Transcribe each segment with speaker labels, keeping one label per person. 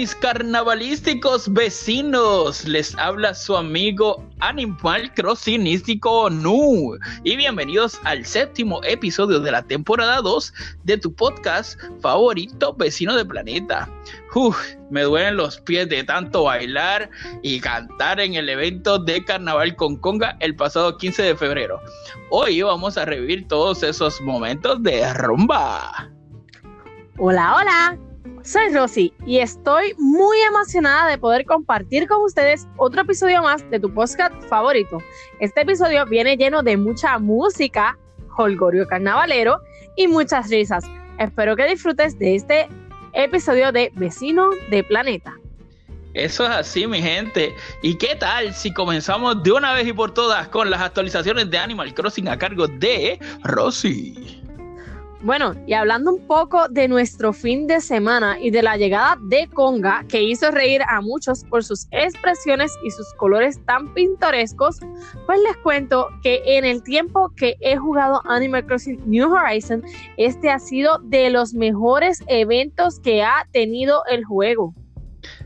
Speaker 1: mis carnavalísticos vecinos, les habla su amigo Animal Crossinístico Nu y bienvenidos al séptimo episodio de la temporada 2 de tu podcast favorito vecino de planeta. Uf, me duelen los pies de tanto bailar y cantar en el evento de Carnaval con Conga el pasado 15 de febrero. Hoy vamos a revivir todos esos momentos de rumba.
Speaker 2: Hola, hola. Soy Rosy y estoy muy emocionada de poder compartir con ustedes otro episodio más de tu podcast favorito. Este episodio viene lleno de mucha música, holgorio carnavalero y muchas risas. Espero que disfrutes de este episodio de Vecino de Planeta.
Speaker 1: Eso es así, mi gente. ¿Y qué tal si comenzamos de una vez y por todas con las actualizaciones de Animal Crossing a cargo de Rosy?
Speaker 2: Bueno, y hablando un poco de nuestro fin de semana y de la llegada de Conga, que hizo reír a muchos por sus expresiones y sus colores tan pintorescos, pues les cuento que en el tiempo que he jugado Animal Crossing New Horizon, este ha sido de los mejores eventos que ha tenido el juego.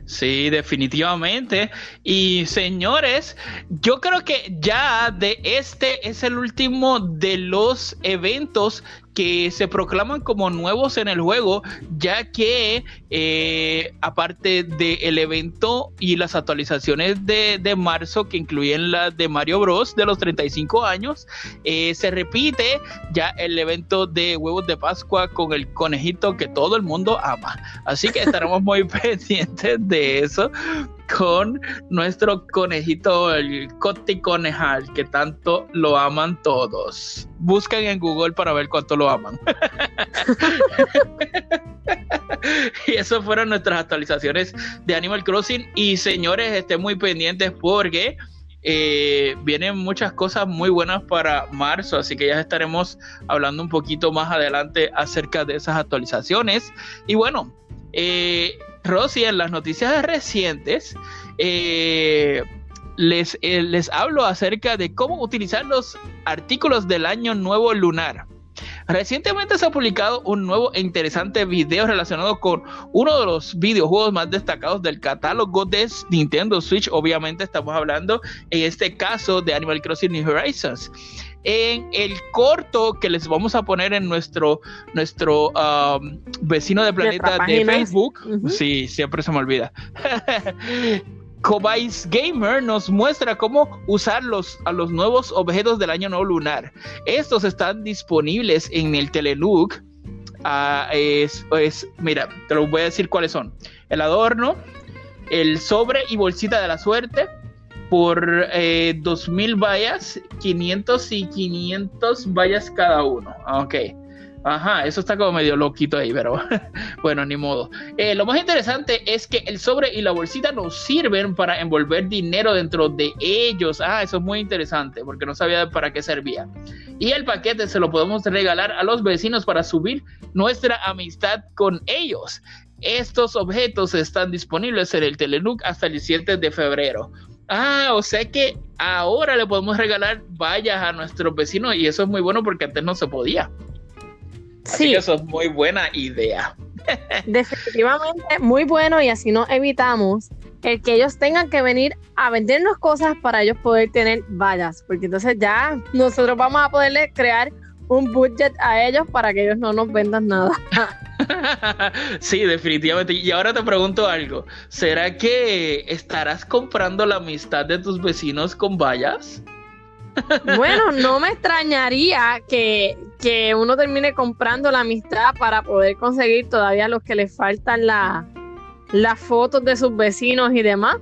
Speaker 1: Sí, definitivamente. Y señores, yo creo que ya de este es el último de los eventos que se proclaman como nuevos en el juego, ya que eh, aparte del evento y las actualizaciones de, marzo que incluyen las de Mario Bros. de los 35 años, eh, se repite ya el evento de huevos de Pascua con el conejito que todo el mundo ama. Así que estaremos muy pendientes de eso con nuestro conejito, el Coti Conejal, que tanto lo aman todos. Busquen en Google para ver cuánto lo aman. y eso fueron nuestras actualizaciones de Animal Crossing. Y señores, estén muy pendientes porque eh, vienen muchas cosas muy buenas para marzo, así que ya estaremos hablando un poquito más adelante acerca de esas actualizaciones. Y bueno, eh, Rosy, en las noticias recientes, eh, les, eh, les hablo acerca de cómo utilizar los artículos del año nuevo lunar. Recientemente se ha publicado un nuevo e interesante video relacionado con uno de los videojuegos más destacados del catálogo de Nintendo Switch. Obviamente estamos hablando en este caso de Animal Crossing New Horizons en el corto que les vamos a poner en nuestro, nuestro um, vecino de planeta de Facebook. Sí, siempre se me olvida. Cobais Gamer nos muestra cómo usar los, a los nuevos objetos del año nuevo lunar. Estos están disponibles en el Telelook. Ah, es, mira, te lo voy a decir cuáles son. El adorno, el sobre y bolsita de la suerte, por eh, 2000 vallas, 500 y 500 vallas cada uno. Ok. Ajá, eso está como medio loquito ahí, pero bueno, ni modo. Eh, lo más interesante es que el sobre y la bolsita nos sirven para envolver dinero dentro de ellos. Ah, eso es muy interesante porque no sabía para qué servía. Y el paquete se lo podemos regalar a los vecinos para subir nuestra amistad con ellos. Estos objetos están disponibles en el Telenook hasta el 17 de febrero. Ah, o sea que ahora le podemos regalar vallas a nuestros vecinos y eso es muy bueno porque antes no se podía. Así sí. que eso es muy buena idea.
Speaker 2: Definitivamente muy bueno y así no evitamos el que ellos tengan que venir a vendernos cosas para ellos poder tener vallas, porque entonces ya nosotros vamos a poderle crear un budget a ellos para que ellos no nos vendan nada.
Speaker 1: sí, definitivamente. Y ahora te pregunto algo. ¿Será que estarás comprando la amistad de tus vecinos con vallas?
Speaker 2: bueno, no me extrañaría que, que, uno termine comprando la amistad para poder conseguir todavía los que le faltan la, las fotos de sus vecinos y demás.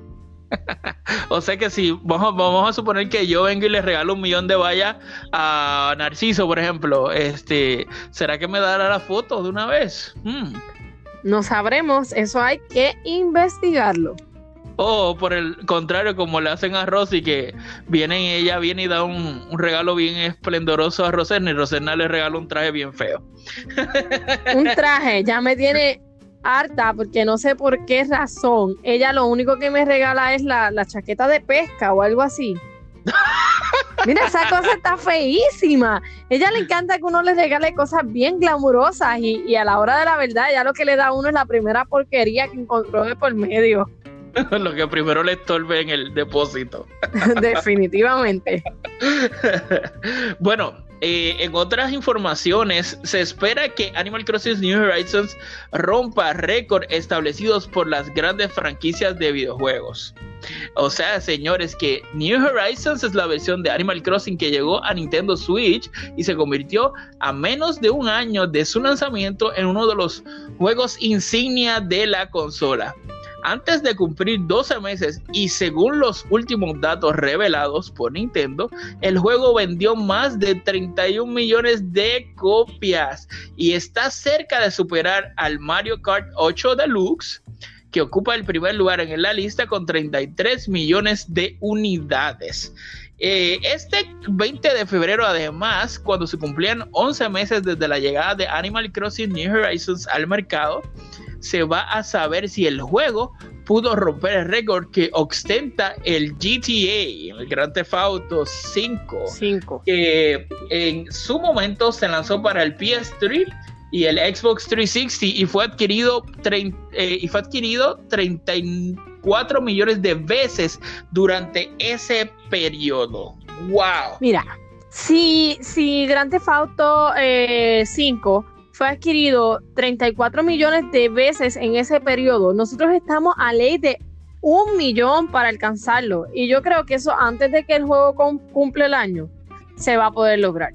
Speaker 1: o sea que si vamos, vamos a suponer que yo vengo y le regalo un millón de vallas a Narciso, por ejemplo, este, ¿será que me dará la foto de una vez? Hmm.
Speaker 2: No sabremos, eso hay que investigarlo.
Speaker 1: O por el contrario, como le hacen a Rosy, que viene ella viene y da un, regalo bien esplendoroso a Roserna y Roserna le regala un traje bien feo.
Speaker 2: un traje, ya me tiene harta porque no sé por qué razón. Ella lo único que me regala es la, chaqueta de pesca o algo así. Mira, esa cosa está feísima. Ella le encanta que uno le regale cosas bien glamurosas y, y, a la hora de la verdad, ya lo que le da a uno es la primera porquería que encontró de por medio.
Speaker 1: lo que primero le estorbe en el depósito.
Speaker 2: Definitivamente.
Speaker 1: bueno, eh, en otras informaciones, se espera que Animal Crossing New Horizons rompa récord establecidos por las grandes franquicias de videojuegos. O sea, señores, que New Horizons es la versión de Animal Crossing que llegó a Nintendo Switch y se convirtió a menos de un año de su lanzamiento en uno de los juegos insignia de la consola. Antes de cumplir 12 meses y según los últimos datos revelados por Nintendo, el juego vendió más de 31 millones de copias y está cerca de superar al Mario Kart 8 Deluxe, que ocupa el primer lugar en la lista con 33 millones de unidades. Eh, este 20 de febrero, además, cuando se cumplían 11 meses desde la llegada de Animal Crossing New Horizons al mercado, se va a saber si el juego pudo romper el récord que ostenta el GTA, el Grand Theft Auto 5,
Speaker 2: 5,
Speaker 1: que en su momento se lanzó para el PS3 y el Xbox 360 y fue adquirido, eh, y fue adquirido 34 millones de veces durante ese periodo. ¡Wow!
Speaker 2: Mira, si, si Grand Theft Auto 5 eh, fue adquirido 34 millones de veces en ese periodo. Nosotros estamos a ley de un millón para alcanzarlo. Y yo creo que eso antes de que el juego cumple el año, se va a poder lograr.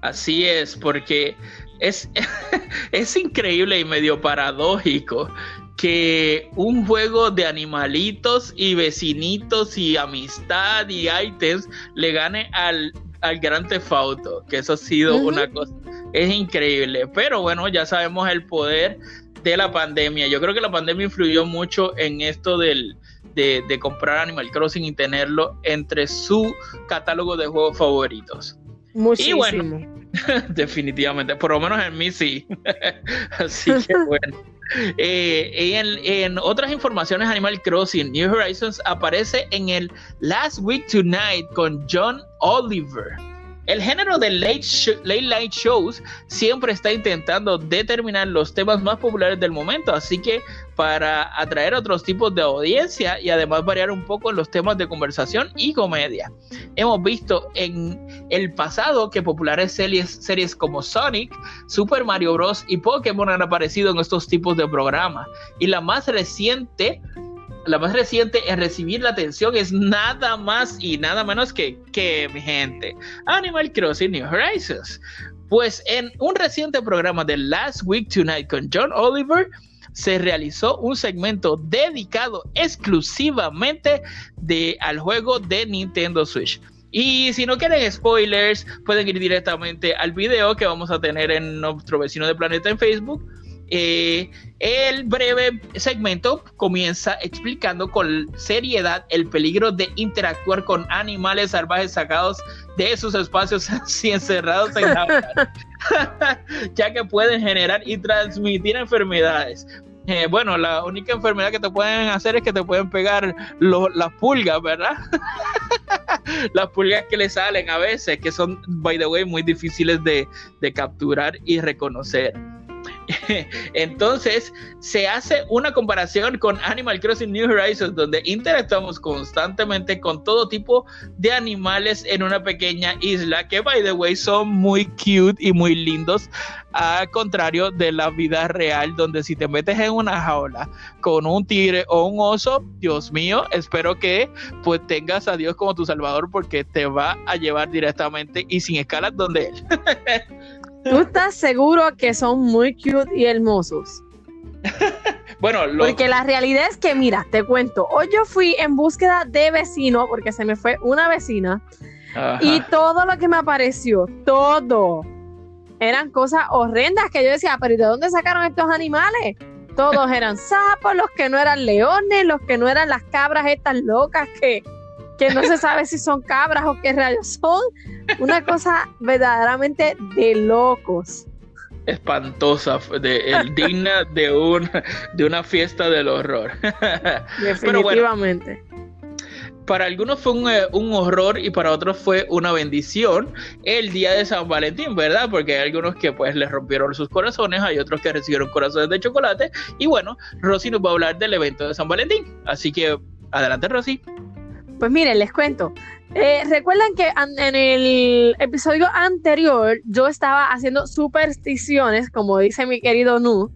Speaker 1: Así es, porque es, es increíble y medio paradójico que un juego de animalitos y vecinitos y amistad y ítems le gane al, al Gran Tefauto, que eso ha sido una cosa es increíble. Pero bueno, ya sabemos el poder de la pandemia. Yo creo que la pandemia influyó mucho en esto del, de, comprar Animal Crossing y tenerlo entre su catálogo de juegos favoritos.
Speaker 2: Muchísimo.
Speaker 1: Y bueno, definitivamente, por lo menos en mí sí. Así que bueno. Eh, en, en, otras informaciones, Animal Crossing New Horizons aparece en el Last Week Tonight con John Oliver. El género de late, late night shows siempre está intentando determinar los temas más populares del momento, así que para atraer otros tipos de audiencia y además variar un poco los temas de conversación y comedia. Hemos visto en el pasado que populares series, series como Sonic, Super Mario Bros. y Pokémon han aparecido en estos tipos de programas. Y la más reciente la más reciente en recibir la atención es nada más y nada menos que, que mi gente, Animal Crossing New Horizons. Pues en un reciente programa de Last Week Tonight con John Oliver, se realizó un segmento dedicado exclusivamente al juego de Nintendo Switch. Y si no quieren spoilers, pueden ir directamente al video que vamos a tener en nuestro vecino de planeta en Facebook eh, el breve segmento comienza explicando con seriedad el peligro de interactuar con animales salvajes sacados de sus espacios así encerrados en la ya que pueden generar y transmitir enfermedades. Eh, bueno, la única enfermedad que te pueden hacer es que te pueden pegar las pulgas, ¿verdad? las pulgas que le salen a veces, que son, by the way, muy difíciles de, de capturar y reconocer. Entonces, se hace una comparación con Animal Crossing New Horizons, donde interactuamos constantemente con todo tipo de animales en una pequeña isla, que, by the way, son muy cute y muy lindos, al contrario de la vida real, donde si te metes en una jaula con un tigre o un oso, Dios mío, espero que pues tengas a Dios como tu salvador, porque te va a llevar directamente y sin escalas donde él.
Speaker 2: ¿Tú estás seguro que son muy cute y hermosos?
Speaker 1: bueno,
Speaker 2: porque la realidad es que, mira, te cuento, hoy yo fui en búsqueda de vecino porque se me fue una vecina y todo lo que me apareció, todo, eran cosas horrendas que yo decía, pero ¿y de dónde sacaron estos animales? Todos eran sapos, los que no eran leones, los que no eran las cabras estas locas que, que no se sabe si son cabras o qué rayos son. Una cosa verdaderamente de locos.
Speaker 1: Espantosa, de, digna de, un, de una fiesta del horror.
Speaker 2: Definitivamente.
Speaker 1: para algunos fue eh, un, horror y para otros fue una bendición el día de San Valentín, ¿verdad? Porque hay algunos que pues les rompieron sus corazones, hay otros que recibieron corazones de chocolate y bueno, Rosy nos va a hablar del evento de San Valentín. Así que adelante Rosy.
Speaker 2: Pues miren, les cuento. Eh, recuerdan que en el episodio anterior yo estaba haciendo supersticiones, como dice mi querido Nu,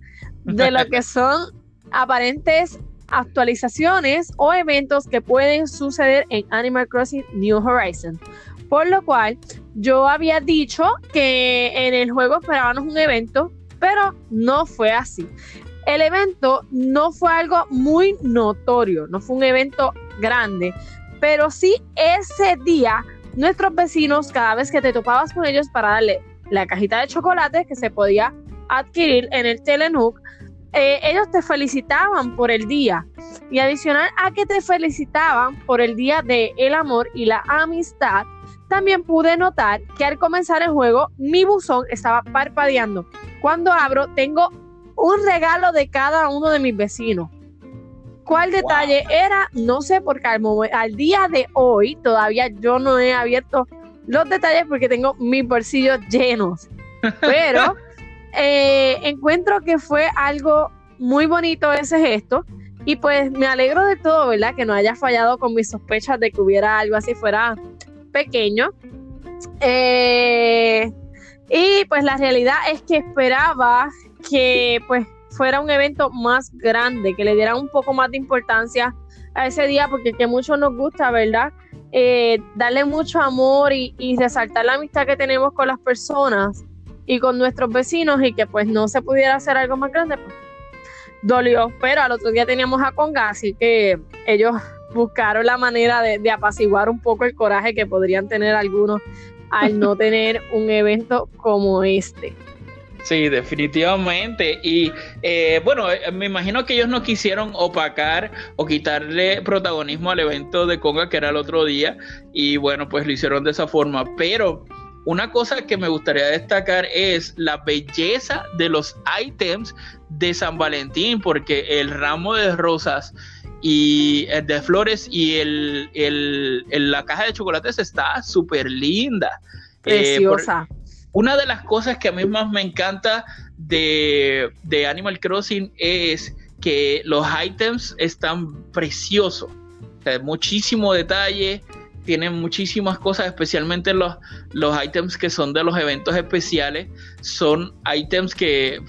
Speaker 2: de lo que son aparentes actualizaciones o eventos que pueden suceder en Animal Crossing New Horizons. Por lo cual, yo había dicho que en el juego esperábamos un evento, pero no fue así. El evento no fue algo muy notorio, no fue un evento grande, pero sí ese día nuestros vecinos, cada vez que te topabas con ellos para darle la cajita de chocolate que se podía adquirir en el Telenook, eh, ellos te felicitaban por el día. Y adicional a que te felicitaban por el día de el amor y la amistad, también pude notar que al comenzar el juego mi buzón estaba parpadeando. Cuando abro tengo un regalo de cada uno de mis vecinos. ¿Cuál detalle era? No sé, porque al, al día de hoy todavía yo no he abierto los detalles porque tengo mis bolsillos llenos. Pero eh, encuentro que fue algo muy bonito ese gesto y pues me alegro de todo, ¿verdad? Que no haya fallado con mis sospechas de que hubiera algo así fuera pequeño. Eh, y pues la realidad es que esperaba que pues fuera un evento más grande, que le diera un poco más de importancia a ese día, porque que mucho nos gusta, ¿verdad? Eh, darle mucho amor y, y resaltar la amistad que tenemos con las personas y con nuestros vecinos y que pues no se pudiera hacer algo más grande, pues, dolió. Pero al otro día teníamos a Conga, así que ellos buscaron la manera de, apaciguar un poco el coraje que podrían tener algunos al no tener un evento como este.
Speaker 1: Sí, definitivamente. Y eh, bueno, eh, me imagino que ellos no quisieron opacar o quitarle protagonismo al evento de Conga que era el otro día. Y bueno, pues lo hicieron de esa forma. Pero una cosa que me gustaría destacar es la belleza de los ítems de San Valentín, porque el ramo de rosas y el de flores y el, la caja de chocolates está súper linda.
Speaker 2: Eh, Preciosa.
Speaker 1: Una de las cosas que a mí más me encanta de, de Animal Crossing es que los ítems están preciosos. muchísimo detalle, tienen muchísimas cosas, especialmente los, los ítems que son de los eventos especiales. Son ítems que,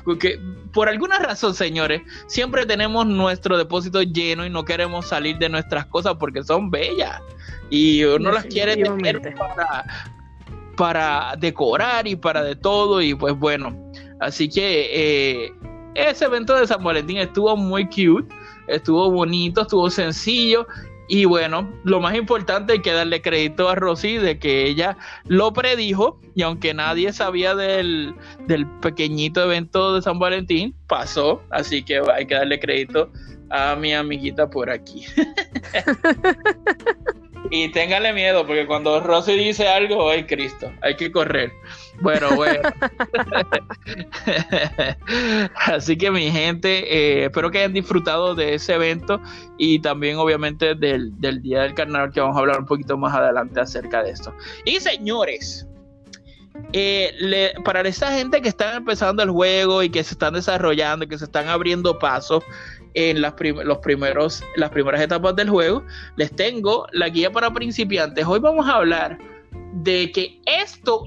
Speaker 1: por alguna razón, señores, siempre tenemos nuestro depósito lleno y no queremos salir de nuestras cosas porque son bellas. Y uno las quiere tener para, para decorar y para de todo. Y pues bueno, así que eh, ese evento de San Valentín estuvo muy cute, estuvo bonito, estuvo sencillo y bueno, lo más importante hay que darle crédito a Rosy de que ella lo predijo y aunque nadie sabía del, del pequeñito evento de San Valentín, pasó. Así que hay que darle crédito a mi amiguita por aquí. y téngale miedo, porque cuando Rosy dice algo, ay Cristo, hay que correr. Bueno, bueno. Así que mi gente, eh, espero que hayan disfrutado de ese evento y también obviamente del, del Día del Carnaval, que vamos a hablar un poquito más adelante acerca de esto. Y señores, eh, para esa gente que está empezando el juego y que se están desarrollando, y que se están abriendo pasos en las, los primeros, las primeras etapas del juego, les tengo la guía para principiantes. Hoy vamos a hablar de que esto,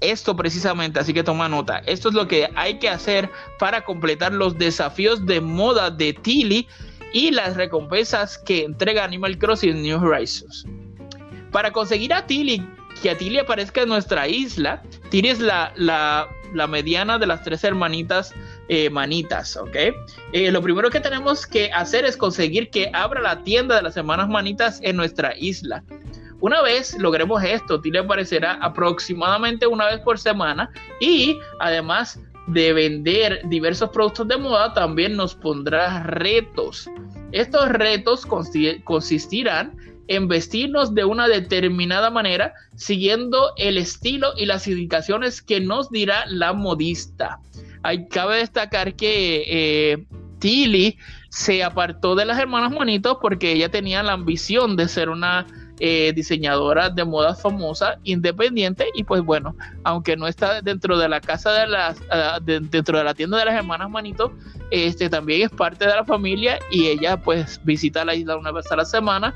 Speaker 1: esto precisamente, así que toma nota, esto es lo que hay que hacer para completar los desafíos de moda de Tilly y las recompensas que entrega Animal Crossing New Horizons. Para conseguir a Tilly que a Tilly aparezca en nuestra isla. Tilly es la, la, mediana de las tres hermanitas eh, manitas, ¿ok? Eh, lo primero que tenemos que hacer es conseguir que abra la tienda de las hermanas manitas en nuestra isla. Una vez logremos esto, Tilly aparecerá aproximadamente una vez por semana y además de vender diversos productos de moda, también nos pondrá retos. Estos retos consistirán en vestirnos de una determinada manera, siguiendo el estilo y las indicaciones que nos dirá la modista. Hay, cabe destacar que eh, Tilly se apartó de las hermanas Manitos porque ella tenía la ambición de ser una eh, diseñadora de moda famosa, independiente, y pues bueno, aunque no está dentro de la casa de las, ah, dentro de la tienda de las hermanas Manito, este también es parte de la familia y ella pues visita la isla una vez a la semana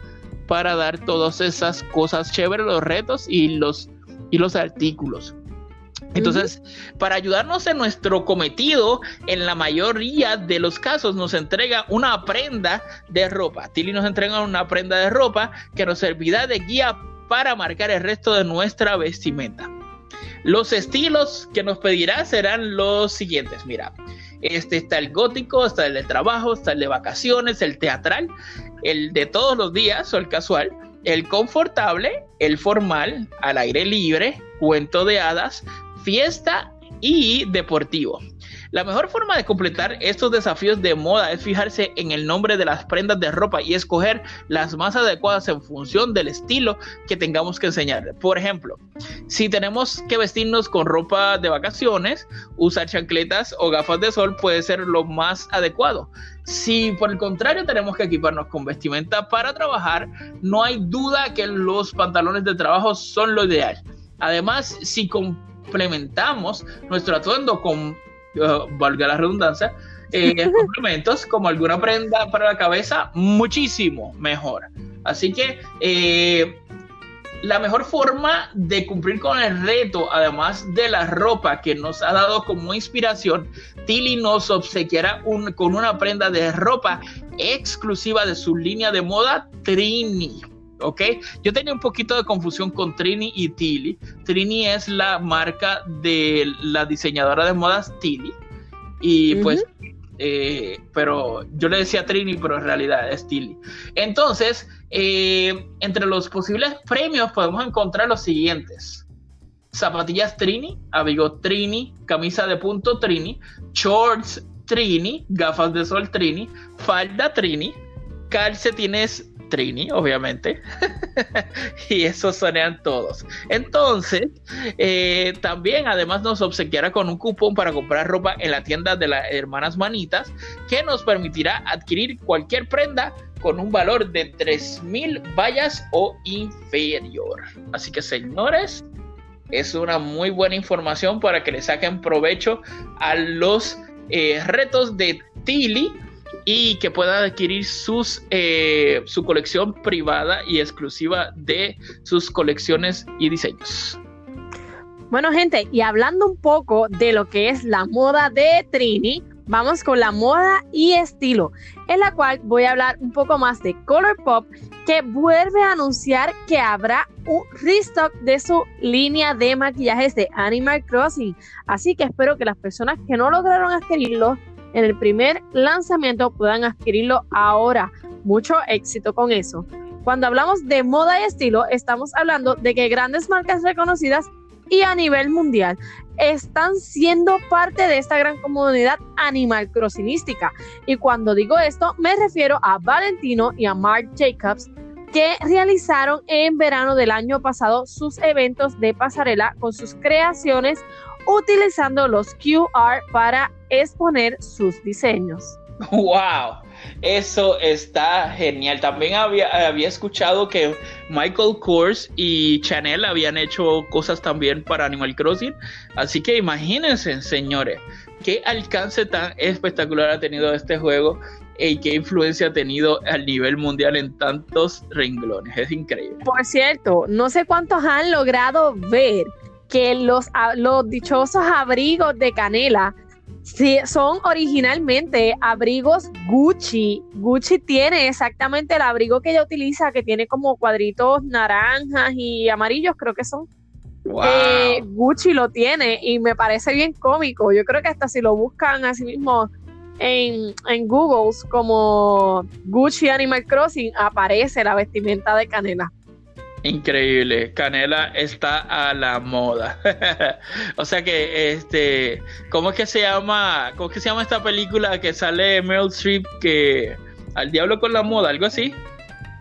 Speaker 1: para dar todas esas cosas chéveres, los retos y los, y los artículos. Entonces, para ayudarnos en nuestro cometido, en la mayoría de los casos nos entrega una prenda de ropa. Tilly nos entrega una prenda de ropa que nos servirá de guía para marcar el resto de nuestra vestimenta. Los estilos que nos pedirá serán los siguientes. Mira, este está el gótico, está el de trabajo, está el de vacaciones, el teatral, el de todos los días o el casual, el confortable, el formal, al aire libre, cuento de hadas, fiesta y deportivo. La mejor forma de completar estos desafíos de moda es fijarse en el nombre de las prendas de ropa y escoger las más adecuadas en función del estilo que tengamos que enseñar. Por ejemplo, si tenemos que vestirnos con ropa de vacaciones, usar chancletas o gafas de sol puede ser lo más adecuado. Si por el contrario tenemos que equiparnos con vestimenta para trabajar, no hay duda que los pantalones de trabajo son lo ideal. Además, si complementamos nuestro atuendo con, uh, valga la redundancia, eh, complementos como alguna prenda para la cabeza, muchísimo mejor. Así que eh, la mejor forma de cumplir con el reto, además de la ropa que nos ha dado como inspiración, Tilly nos obsequiará un, con una prenda de ropa exclusiva de su línea de moda Trini. ¿Ok? Yo tenía un poquito de confusión con Trini y Tilly. Trini es la marca de la diseñadora de modas Tilly. Y pues, eh, pero yo le decía Trini, pero en realidad es Tilly. Entonces, eh, entre los posibles premios podemos encontrar los siguientes. Zapatillas Trini, abrigo Trini, camisa de punto Trini, shorts Trini, gafas de sol Trini, falda Trini, calcetines Trini, obviamente. y esos sonean todos. Entonces, eh, también además nos obsequiará con un cupón para comprar ropa en la tienda de las hermanas Manitas, que nos permitirá adquirir cualquier prenda con un valor de 3.000 vallas o inferior. Así que, señores, es una muy buena información para que le saquen provecho a los eh, retos de Tilly y que pueda adquirir eh, su colección privada y exclusiva de sus colecciones y diseños.
Speaker 2: Bueno, gente, y hablando un poco de lo que es la moda de Trini, vamos con la moda y estilo, en la cual voy a hablar un poco más de Colourpop, que vuelve a anunciar que habrá un restock de su línea de maquillajes de Animal Crossing. Así que espero que las personas que no lograron adquirirlo en el primer lanzamiento puedan adquirirlo ahora. Mucho éxito con eso. Cuando hablamos de moda y estilo, estamos hablando de que grandes marcas reconocidas y a nivel mundial están siendo parte de esta gran comunidad animal crossinística. Y cuando digo esto, me refiero a Valentino y a Marc Jacobs, que realizaron en verano del año pasado sus eventos de pasarela con sus creaciones utilizando los QR para exponer sus diseños.
Speaker 1: ¡Wow! Eso está genial. También había, había escuchado que Michael Kors y Chanel habían hecho cosas también para Animal Crossing. Así que imagínense, señores, qué alcance tan espectacular ha tenido este juego y qué influencia ha tenido a nivel mundial en tantos renglones. Es increíble.
Speaker 2: Por cierto, no sé cuántos han logrado ver que los, los dichosos abrigos de canela son originalmente abrigos Gucci. Gucci tiene exactamente el abrigo que ella utiliza, que tiene como cuadritos naranjas y amarillos, creo que son. Eh, Gucci lo tiene y me parece bien cómico. Yo creo que hasta si lo buscan así mismo en, en Google como Gucci Animal Crossing, aparece la vestimenta de Canela.
Speaker 1: Increíble, Canela está a la moda. o sea que, este, ¿cómo es que se llama? ¿Cómo es que se llama esta película que sale Meryl Streep que al diablo con la moda, algo así?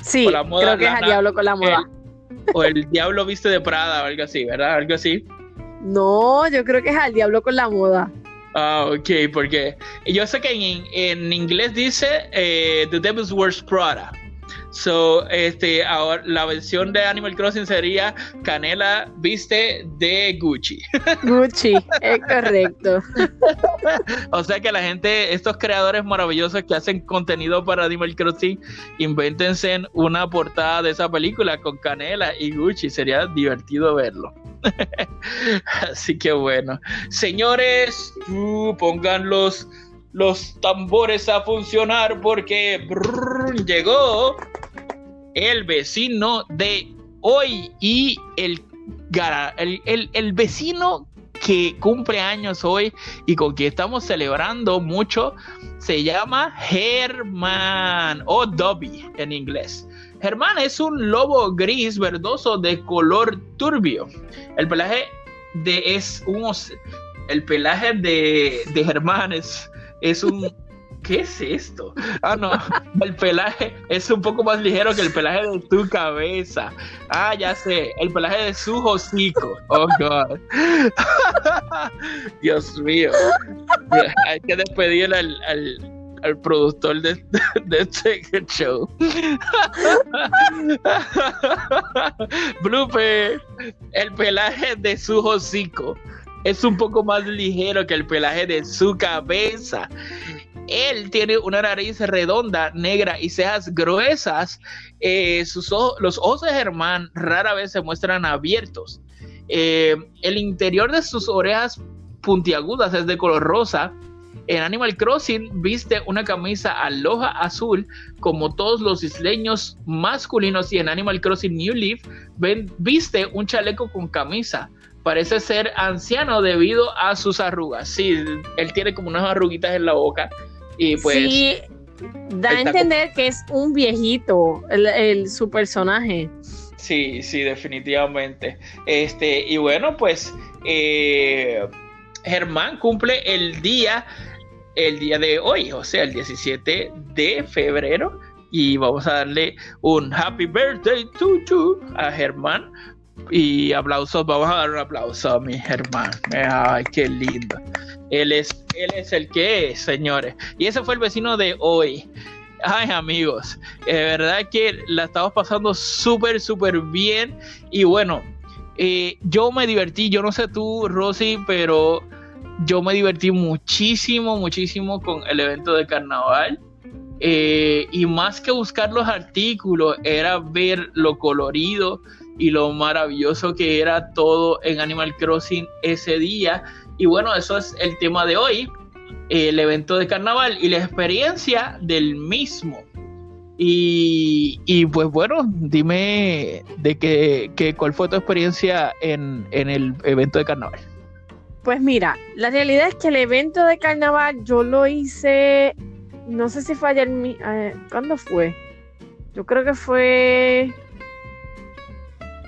Speaker 2: Sí, creo que es al diablo con la moda.
Speaker 1: o el diablo viste de Prada o algo así, ¿verdad? Algo así.
Speaker 2: No, yo creo que es al diablo con la moda.
Speaker 1: Ah, ok, porque yo sé que en, en inglés dice eh, The Devil's Worst Prada. So, este, ahora la versión de Animal Crossing sería Canela viste de Gucci.
Speaker 2: Gucci, es correcto.
Speaker 1: o sea que la gente, estos creadores maravillosos que hacen contenido para Animal Crossing, invéntense una portada de esa película con Canela y Gucci. Sería divertido verlo. Así que bueno, señores, uh, pongan los, tambores a funcionar porque llegó el vecino de hoy y el, el, el, vecino que cumple años hoy y con quien estamos celebrando mucho se llama Herman o Dobby en inglés. Germán es un lobo gris verdoso de color turbio. El pelaje de es un el pelaje de, de Germán es, es un ¿Qué es esto? Ah, no. El pelaje es un poco más ligero que el pelaje de tu cabeza. Ah, ya sé. El pelaje de su hocico. Oh, God. Dios mío. Hay que despedir al, al al productor de, de este show. Blooper, el pelaje de su hocico es un poco más ligero que el pelaje de su cabeza. Él tiene una nariz redonda, negra y cejas gruesas. Eh, sus los ojos de Germán rara vez se muestran abiertos. Eh, el interior de sus orejas puntiagudas es de color rosa en Animal Crossing viste una camisa aloja azul como todos los isleños masculinos y en Animal Crossing New Leaf viste un chaleco con camisa. Parece ser anciano debido a sus arrugas. Sí, él tiene como unas arruguitas en la boca y pues...
Speaker 2: Sí, da a entender que es un viejito el, su personaje.
Speaker 1: Sí, sí, definitivamente. Este, y bueno, pues eh, Germán cumple el día el día de hoy, o sea, el 17 de febrero. Y vamos a darle un happy birthday to you a Germán. Y aplausos, vamos a dar un aplauso a mi Germán. Ay, qué lindo. Él es, él es el que es, señores. Y ese fue el vecino de hoy. Ay, amigos, de verdad que la estamos pasando súper, súper bien. Y bueno, eh, yo me divertí, yo no sé tú, Rosy, pero yo me divertí muchísimo, muchísimo con el evento de carnaval. Eh, y más que buscar los artículos, era ver lo colorido y lo maravilloso que era todo en Animal Crossing ese día. Y bueno, eso es el tema de hoy, el evento de carnaval y la experiencia del mismo. Y, y pues bueno, dime de qué, cuál fue tu experiencia en, en el evento de carnaval.
Speaker 2: Pues mira, la realidad es que el evento de carnaval yo lo hice, no sé si fue ayer, eh, ¿cuándo fue? Yo creo que fue...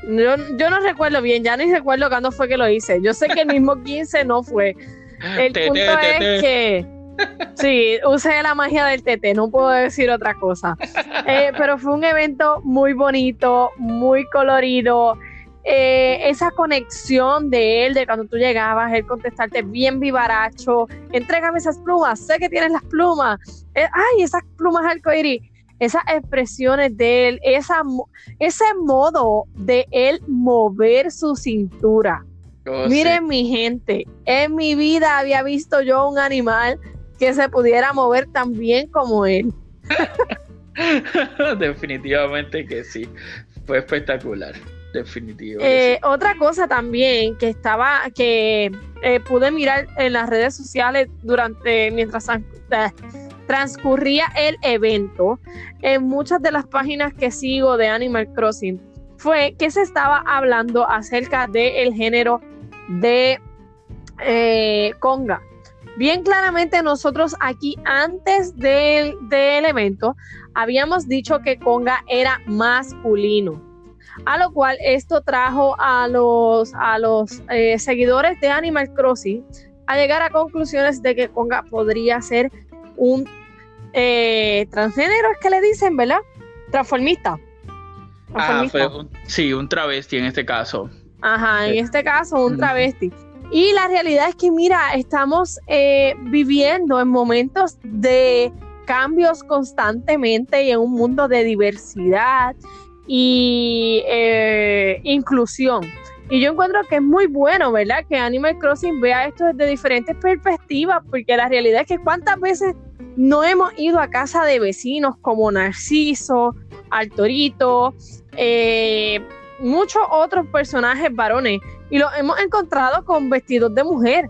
Speaker 2: Yo, yo, no recuerdo bien, ya ni recuerdo cuándo fue que lo hice. Yo sé que el mismo 15 no fue. El punto es que... Sí, usé la magia del TT, no puedo decir otra cosa. Eh, pero fue un evento muy bonito, muy colorido. Eh, esa conexión de él, de cuando tú llegabas, él contestarte bien vivaracho, entrégame esas plumas, sé que tienes las plumas, eh, ay, esas plumas arcoíris, esas expresiones de él, esa, ese modo de él mover su cintura. Oh, Miren mi gente, en mi vida había visto yo un animal que se pudiera mover tan bien como él.
Speaker 1: Definitivamente que sí, fue espectacular. Definitivo.
Speaker 2: Eh, otra cosa también que estaba, que eh, pude mirar en las redes sociales durante, mientras eh, transcurría el evento, en muchas de las páginas que sigo de Animal Crossing, fue que se estaba hablando acerca del género de conga. Bien claramente nosotros aquí antes del, del evento habíamos dicho que conga era masculino a lo cual esto trajo a los, a los eh, seguidores de Animal Crossing a llegar a conclusiones de que Conga podría ser un eh, transgénero, es que le dicen, ¿verdad? Transformista.
Speaker 1: Ah, sí, un travesti en este caso.
Speaker 2: Ajá, en este caso un travesti. Y la realidad es que, mira, estamos eh, viviendo en momentos de cambios constantemente y en un mundo de diversidad y eh, inclusión. Y yo encuentro que es muy bueno, ¿verdad? Que Animal Crossing vea esto desde diferentes perspectivas, porque la realidad es que cuántas veces no hemos ido a casa de vecinos como Narciso, Altorito, eh, muchos otros personajes varones y los hemos encontrado con vestidos de mujer.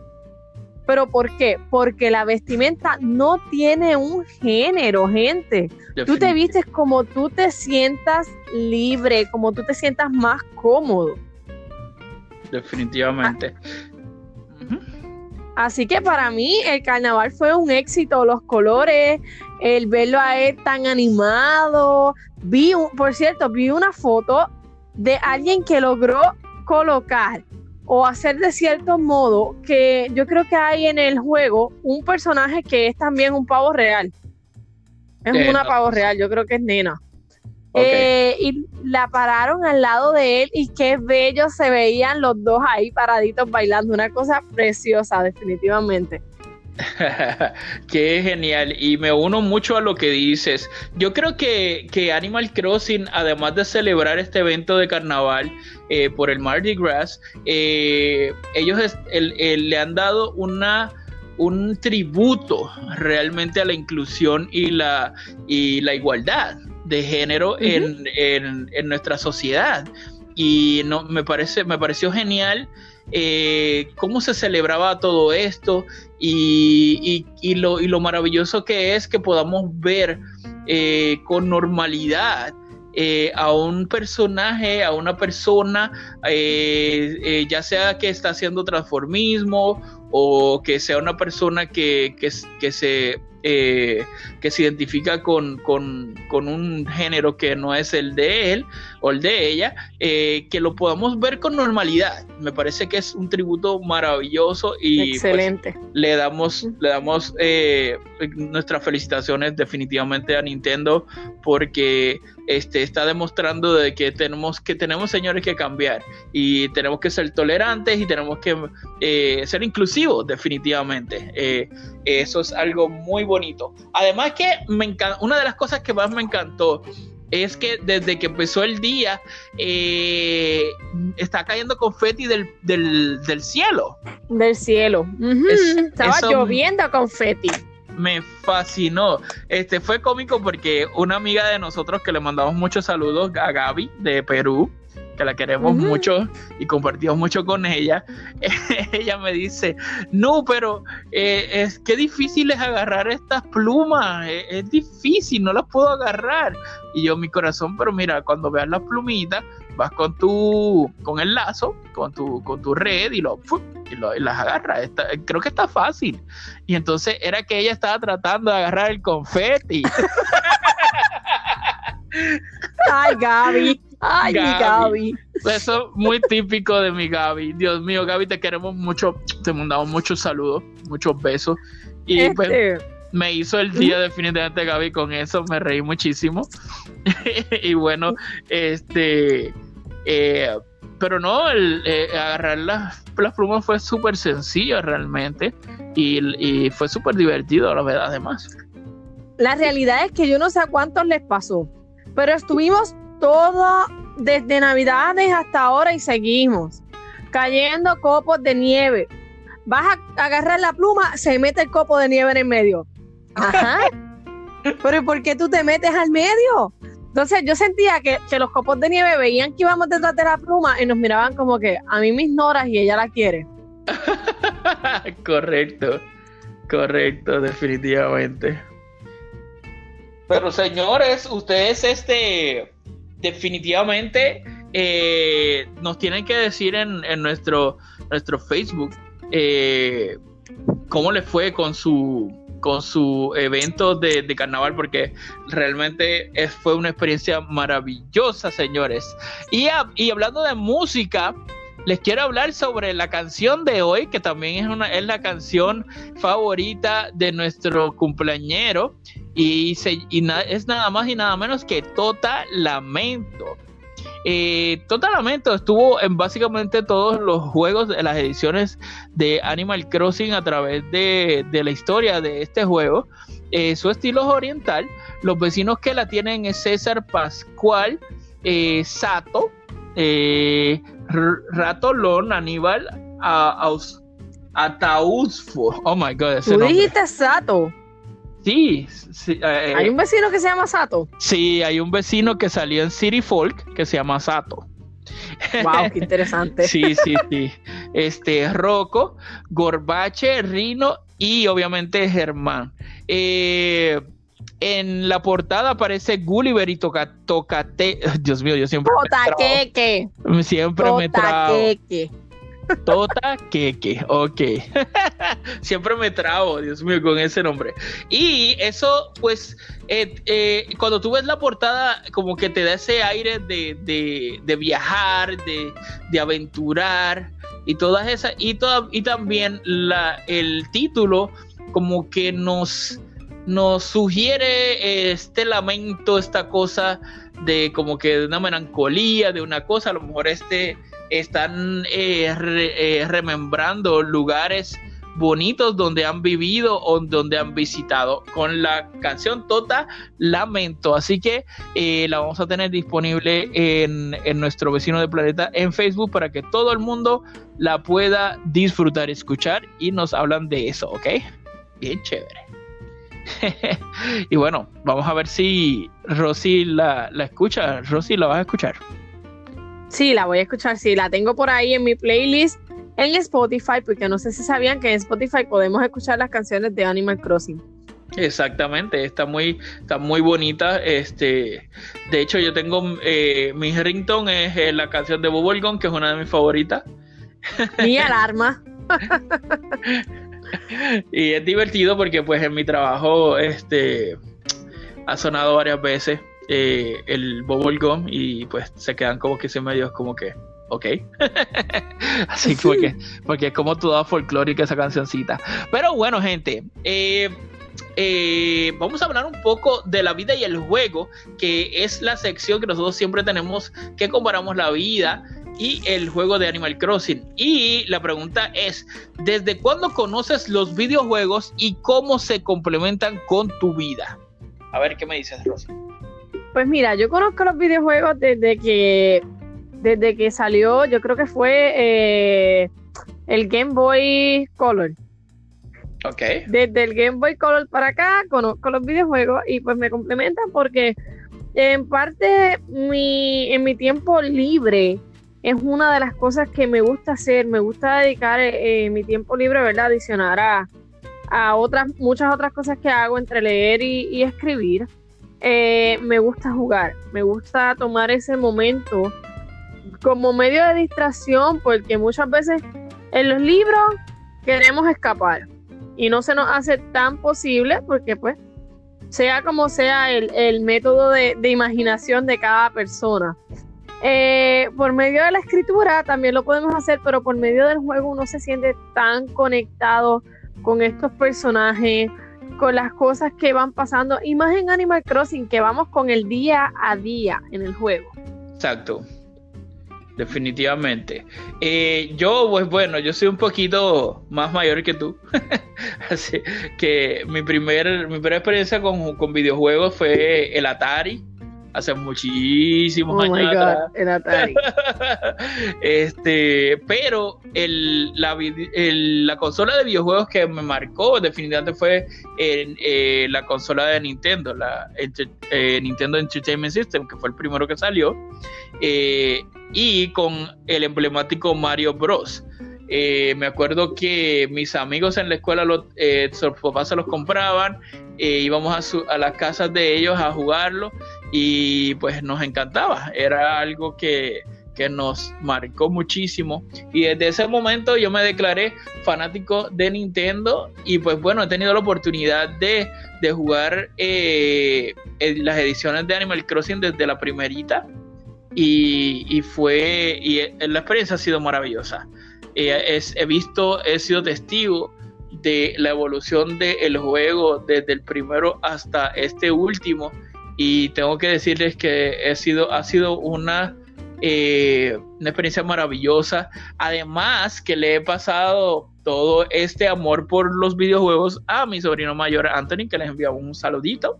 Speaker 2: ¿Pero por qué? Porque la vestimenta no tiene un género, gente. Tú te vistes como tú te sientas libre, como tú te sientas más cómodo.
Speaker 1: Definitivamente.
Speaker 2: Así que para mí el carnaval fue un éxito, los colores, el verlo a él tan animado. Vi, por cierto, vi una foto de alguien que logró colocar o hacer de cierto modo que yo creo que hay en el juego un personaje que es también un pavo real. Es una pavo real, yo creo que es nena. Eh, y la pararon al lado de él y qué bello se veían los dos ahí paraditos bailando. Una cosa preciosa, definitivamente.
Speaker 1: Qué genial. Y me uno mucho a lo que dices. Yo creo que, Animal Crossing, además de celebrar este evento de carnaval eh, por el Mardi Gras, eh, ellos le han dado una un tributo realmente a la inclusión y la, y la igualdad de género en, nuestra sociedad. Y no, me, parece, me pareció genial eh, cómo se celebraba todo esto y, lo, y, lo, maravilloso que es que podamos ver eh, con normalidad eh, a un personaje, a una persona, ya sea que está haciendo transformismo o que sea una persona que, que se eh, que se identifica con, un género que no es el de él o el de ella, eh, que lo podamos ver con normalidad. Me parece que es un tributo maravilloso y
Speaker 2: pues, Excelente.
Speaker 1: le damos, le damos eh, nuestras felicitaciones definitivamente a Nintendo porque este, está demostrando de que tenemos que tenemos señores que cambiar y tenemos que ser tolerantes y tenemos que ser inclusivos definitivamente. eso es algo muy bonito. Además que me una de las cosas que más me encantó es que desde que empezó el día eh, está cayendo confeti del, del, cielo.
Speaker 2: Del cielo. Estaba lloviendo confeti.
Speaker 1: Me fascinó. Este fue cómico porque una amiga de nosotros que le mandamos muchos saludos a Gaby de Perú que la queremos mucho y compartimos mucho con ella, ella me dice, no, pero eh, es que difícil es agarrar estas plumas, es, es, difícil, no las puedo agarrar. Y yo mi corazón, pero mira, cuando veas las plumitas, vas con tu, con el lazo, con tu, con tu red y, lo, y, lo, y las agarras. creo que está fácil. Y entonces era que ella estaba tratando de agarrar el confeti.
Speaker 2: Ay, Gaby. Ay, mi Gaby.
Speaker 1: Eso muy típico de mi Gaby. Dios mío, Gaby, te queremos mucho. Te mandamos muchos saludos, muchos besos. Y pues, este. me hizo el día definitivamente Gaby con eso. Me reí muchísimo. y bueno, este... Eh, pero no, el, eh, agarrar las, las, plumas fue súper sencillo realmente y, y fue súper divertido, la verdad, además.
Speaker 2: La realidad es que yo no sé a cuántos les pasó, pero estuvimos todo desde Navidades hasta ahora y seguimos cayendo copos de nieve. Vas a agarrar la pluma, se mete el copo de nieve en el medio. Ajá. Pero ¿por qué tú te metes al medio? Entonces yo sentía que, que, los copos de nieve veían que íbamos detrás de la pluma y nos miraban como que a mí me ignoras y ella la quiere.
Speaker 1: correcto, correcto, definitivamente. Pero señores, ustedes este definitivamente eh, nos tienen que decir en, nuestro, nuestro Facebook eh, cómo le fue con su con su evento de, carnaval porque realmente fue una experiencia maravillosa señores. Y, y hablando de música les quiero hablar sobre la canción de hoy, que también es, una, es la canción favorita de nuestro cumpleañero y, es nada más y nada menos que Tota Lamento. Eh, Total Lamento estuvo en básicamente todos los juegos de las ediciones de Animal Crossing a través de, de la historia de este juego. Eh, su estilo es oriental. Los vecinos que la tienen es César Pascual, eh, Sato, eh, Ratolón, Aníbal, a, Aus- Atauzfo. Oh my god, ese
Speaker 2: Tú dijiste Sato.
Speaker 1: Sí, sí, eh,
Speaker 2: Hay un vecino que se llama Sato.
Speaker 1: sí, hay un vecino que salió en City Folk que se llama Sato.
Speaker 2: Wow, qué interesante.
Speaker 1: Sí, sí, sí. Este, Rocco, Gorbache, Rino y obviamente Germán. Eh, en la portada aparece Gulliver y Toca, Tocate. Dios mío, yo siempre me trabo.
Speaker 2: Totaqueque.
Speaker 1: Siempre me trabo. Tota Keke, ok. Siempre me trabo, Dios mío, con ese nombre. Y eso, pues, eh, eh, cuando tú ves la portada, como que te da ese aire de, de- de viajar, de, de aventurar y todas esas. Y, toda- y también la, el título, como que nos, nos sugiere este lamento, esta cosa de como que de una melancolía, de una cosa, a lo mejor este están eh, eh, remembrando lugares bonitos donde han vivido o donde han visitado con la canción Tota Lamento. Así que eh, la vamos a tener disponible en, en nuestro vecino de planeta en Facebook para que todo el mundo la pueda disfrutar escuchar y nos hablan de eso, ¿ok? Bien chévere. y bueno, vamos a ver si Rosy la, la escucha. Rosy, ¿la vas a escuchar?
Speaker 2: Sí, la voy a escuchar. Sí, la tengo por ahí en mi playlist en Spotify, porque no sé si sabían que en Spotify podemos escuchar las canciones de Animal Crossing.
Speaker 1: Exactamente, está muy, está muy bonita. Este, de hecho, yo tengo eh, mi ringtone es eh, la canción de Bubblegum, que es una de mis favoritas.
Speaker 2: Mi alarma.
Speaker 1: Y es divertido porque, pues, en mi trabajo, este, ha sonado varias veces eh, el Bubblegum y, pues, se quedan como que se medio como que, ok. Así que porque, porque es como toda folclórica esa cancioncita. Pero bueno, gente, eh, eh, vamos a hablar un poco de la vida y el juego, que es la sección que nosotros siempre tenemos que comparamos la vida y el juego de Animal Crossing. Y la pregunta es, ¿desde cuándo conoces los videojuegos y cómo se complementan con tu vida? A ver, ¿qué me dices, Rosa?
Speaker 2: Pues mira, yo conozco los videojuegos desde que desde que salió, yo creo que fue eh, el Game Boy Color.
Speaker 1: Ok.
Speaker 2: Desde el Game Boy Color para acá conozco los videojuegos y pues me complementan porque en parte mi, en mi tiempo libre es una de las cosas que me gusta hacer, me gusta dedicar eh, mi tiempo libre, ¿verdad? Adicionar a, a otras, muchas otras cosas que hago entre leer y, y escribir. Eh, me gusta jugar, me gusta tomar ese momento como medio de distracción porque muchas veces en los libros queremos escapar y no se nos hace tan posible porque pues sea como sea el, el método de, de imaginación de cada persona. Eh, por medio de la escritura también lo podemos hacer, pero por medio del juego uno se siente tan conectado con estos personajes, con las cosas que van pasando, y más en Animal Crossing, que vamos con el día a día en el juego.
Speaker 1: Exacto. Definitivamente. Eh, yo, pues bueno, yo soy un poquito más mayor que tú. Así que mi, primer, mi primera experiencia con, con videojuegos fue el Atari. Hace muchísimos
Speaker 2: Oh
Speaker 1: años
Speaker 2: my
Speaker 1: atrás.
Speaker 2: God, el Atari.
Speaker 1: este, pero el, la, el- la consola de videojuegos que me marcó definitivamente fue en, eh, la consola de Nintendo, la eh, Nintendo Entertainment System, que fue el primero que salió, eh, y con el emblemático Mario Bros. Eh, me acuerdo que mis amigos en la escuela, lo- eh, sus papás se los compraban, eh, íbamos a, su- a las casas de ellos a jugarlo y pues nos encantaba, era algo que, que nos marcó muchísimo y desde ese momento yo me declaré fanático de Nintendo y pues bueno, he tenido la oportunidad de, de jugar eh, en las ediciones de Animal Crossing desde la primerita y, y fue, y eh, la experiencia ha sido maravillosa. Eh, es- he visto, he sido testigo de la evolución del juego desde el primero hasta este último y tengo que decirles que he sido, ha sido una Eh, una experiencia maravillosa. Además que le he pasado todo este amor por los videojuegos a mi sobrino mayor Anthony, que les enviamos un saludito,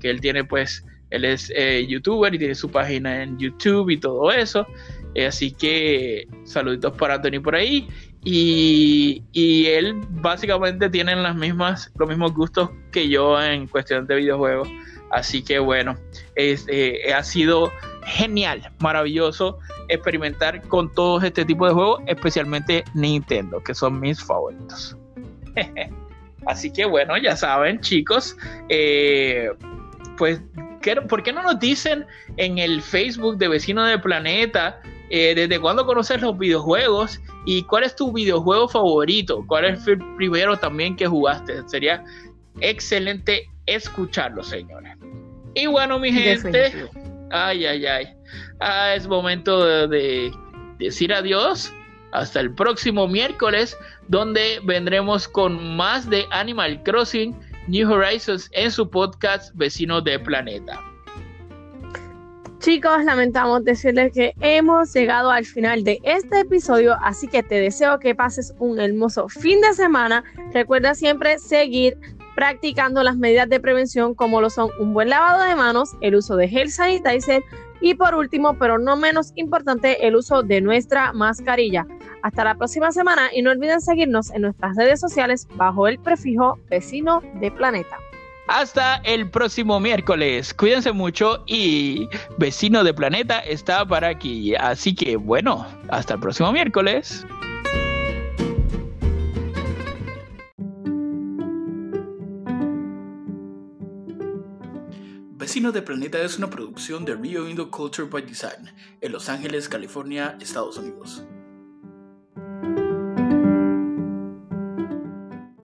Speaker 1: que él tiene pues, él es eh, youtuber y tiene su página en YouTube y todo eso. Eh, así que saluditos para Anthony por ahí. Y, y, él básicamente tiene las mismas, los mismos gustos que yo en cuestión de videojuegos. Así que bueno, eh, ha sido genial, maravilloso experimentar con todos este tipo de juegos, especialmente Nintendo, que son mis favoritos. Así que bueno, ya saben, chicos, eh, pues, ¿por qué no nos dicen en el Facebook de Vecino del Planeta eh, desde cuándo conoces los videojuegos y cuál es tu videojuego favorito? ¿Cuál es el primero también que jugaste? Sería excelente escucharlo, señores. Y bueno, mi gente, ay, ay, ay. Ah, es momento de, decir adiós. Hasta el próximo miércoles, donde vendremos con más de Animal Crossing New Horizons en su podcast Vecinos de Planeta.
Speaker 2: Chicos, lamentamos decirles que hemos llegado al final de este episodio, así que te deseo que pases un hermoso fin de semana. Recuerda siempre seguir practicando las medidas de prevención como lo son un buen lavado de manos, el uso de gel sanitizer y por último, pero no menos importante, el uso de nuestra mascarilla. Hasta la próxima semana y no olviden seguirnos en nuestras redes sociales bajo el prefijo vecino de planeta.
Speaker 1: Hasta el próximo miércoles. Cuídense mucho y vecino de planeta está para aquí. Así que bueno, hasta el próximo miércoles. Vecino de Planeta es una producción de Rio Indo Culture by Design en Los Ángeles, California, Estados Unidos.